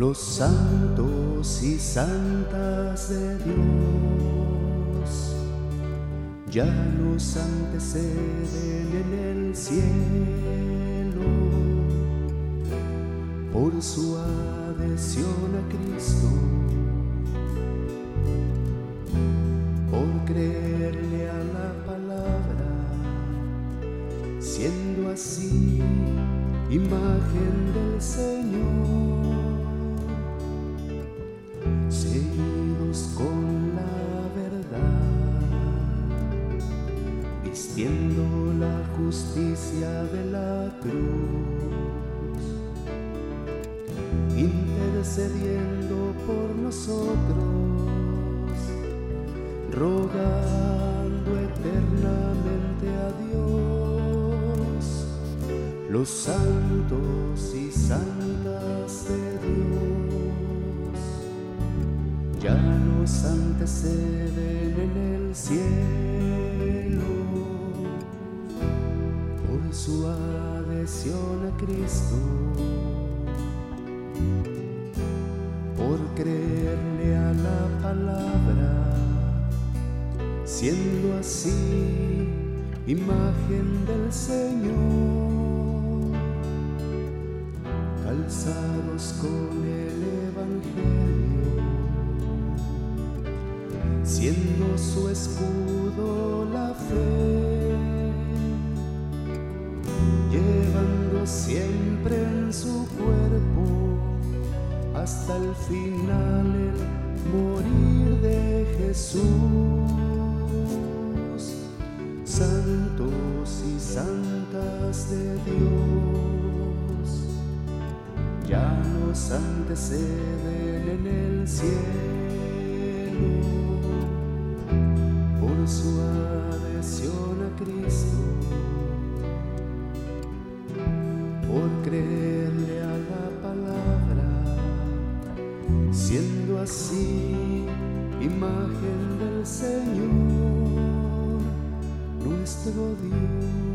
los santos y santas de Dios. Ya nos anteceden en el cielo. Por su adhesión a Cristo, por creerle a la palabra, siendo así imagen del Señor. Vistiendo la justicia de la cruz, intercediendo por nosotros, rogando eternamente a Dios, los santos y santas de Dios ya nos anteceden en el cielo adhesión a Cristo, por creerle a la palabra, siendo así imagen del Señor, calzados con el Evangelio siendo su escudo nos anteceden en el cielo su adhesión a Cristo, por creerle a la palabra, siendo así imagen del Señor, nuestro Dios.